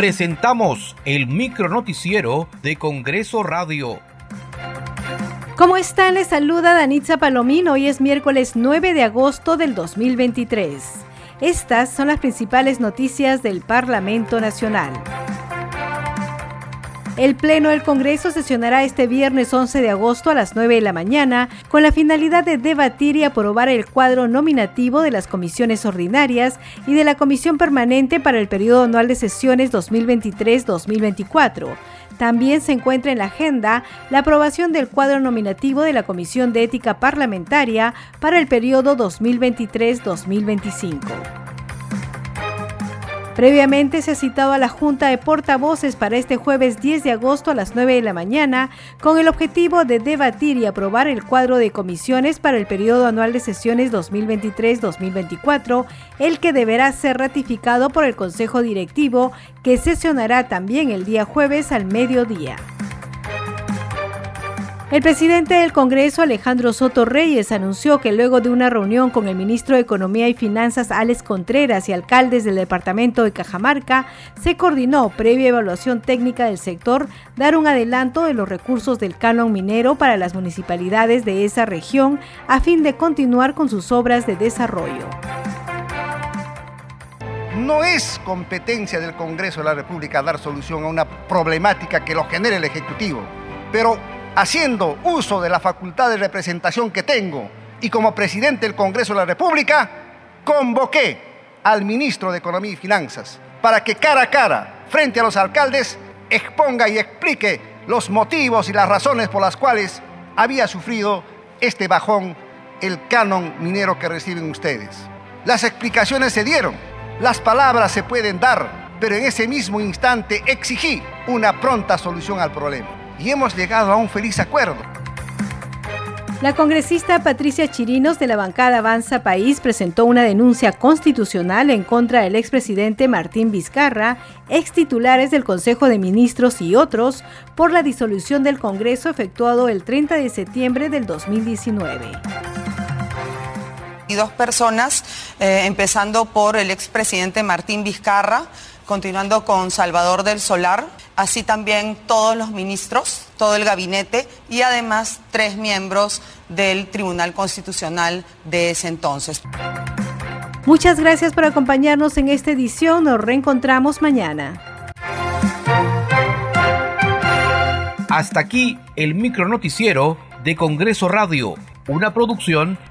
presentamos el micronoticiero de Congreso Radio. ¿Cómo están? Les saluda Danitza Palomino. Hoy es miércoles 9 de agosto del 2023. Estas son las principales noticias del Parlamento Nacional. El Pleno del Congreso sesionará este viernes 11 de agosto a las 9 de la mañana con la finalidad de debatir y aprobar el cuadro nominativo de las comisiones ordinarias y de la Comisión Permanente para el periodo anual de sesiones 2023-2024. También se encuentra en la agenda la aprobación del cuadro nominativo de la Comisión de Ética Parlamentaria para el periodo 2023-2025. Previamente se ha citado a la Junta de Portavoces para este jueves 10 de agosto a las 9 de la mañana con el objetivo de debatir y aprobar el cuadro de comisiones para el periodo anual de sesiones 2023-2024, el que deberá ser ratificado por el Consejo Directivo que sesionará también el día jueves al mediodía. El presidente del Congreso, Alejandro Soto Reyes, anunció que luego de una reunión con el ministro de Economía y Finanzas, Alex Contreras, y alcaldes del departamento de Cajamarca, se coordinó, previa evaluación técnica del sector, dar un adelanto de los recursos del canon minero para las municipalidades de esa región a fin de continuar con sus obras de desarrollo. No es competencia del Congreso de la República dar solución a una problemática que lo genere el Ejecutivo, pero haciendo uso de la facultad de representación que tengo y como presidente del Congreso de la República, convoqué al ministro de Economía y Finanzas para que cara a cara, frente a los alcaldes, exponga y explique los motivos y las razones por las cuales había sufrido este bajón el canon minero que reciben ustedes. Las explicaciones se dieron, las palabras se pueden dar, pero en ese mismo instante exigí una pronta solución al problema y hemos llegado a un feliz acuerdo. La congresista Patricia Chirinos de la bancada Avanza País presentó una denuncia constitucional en contra del expresidente Martín Vizcarra, ex titulares del Consejo de Ministros y otros por la disolución del Congreso efectuado el 30 de septiembre del 2019 y dos personas, eh, empezando por el expresidente Martín Vizcarra, continuando con Salvador del Solar, así también todos los ministros, todo el gabinete y además tres miembros del Tribunal Constitucional de ese entonces. Muchas gracias por acompañarnos en esta edición. Nos reencontramos mañana. Hasta aquí el micronoticiero de Congreso Radio, una producción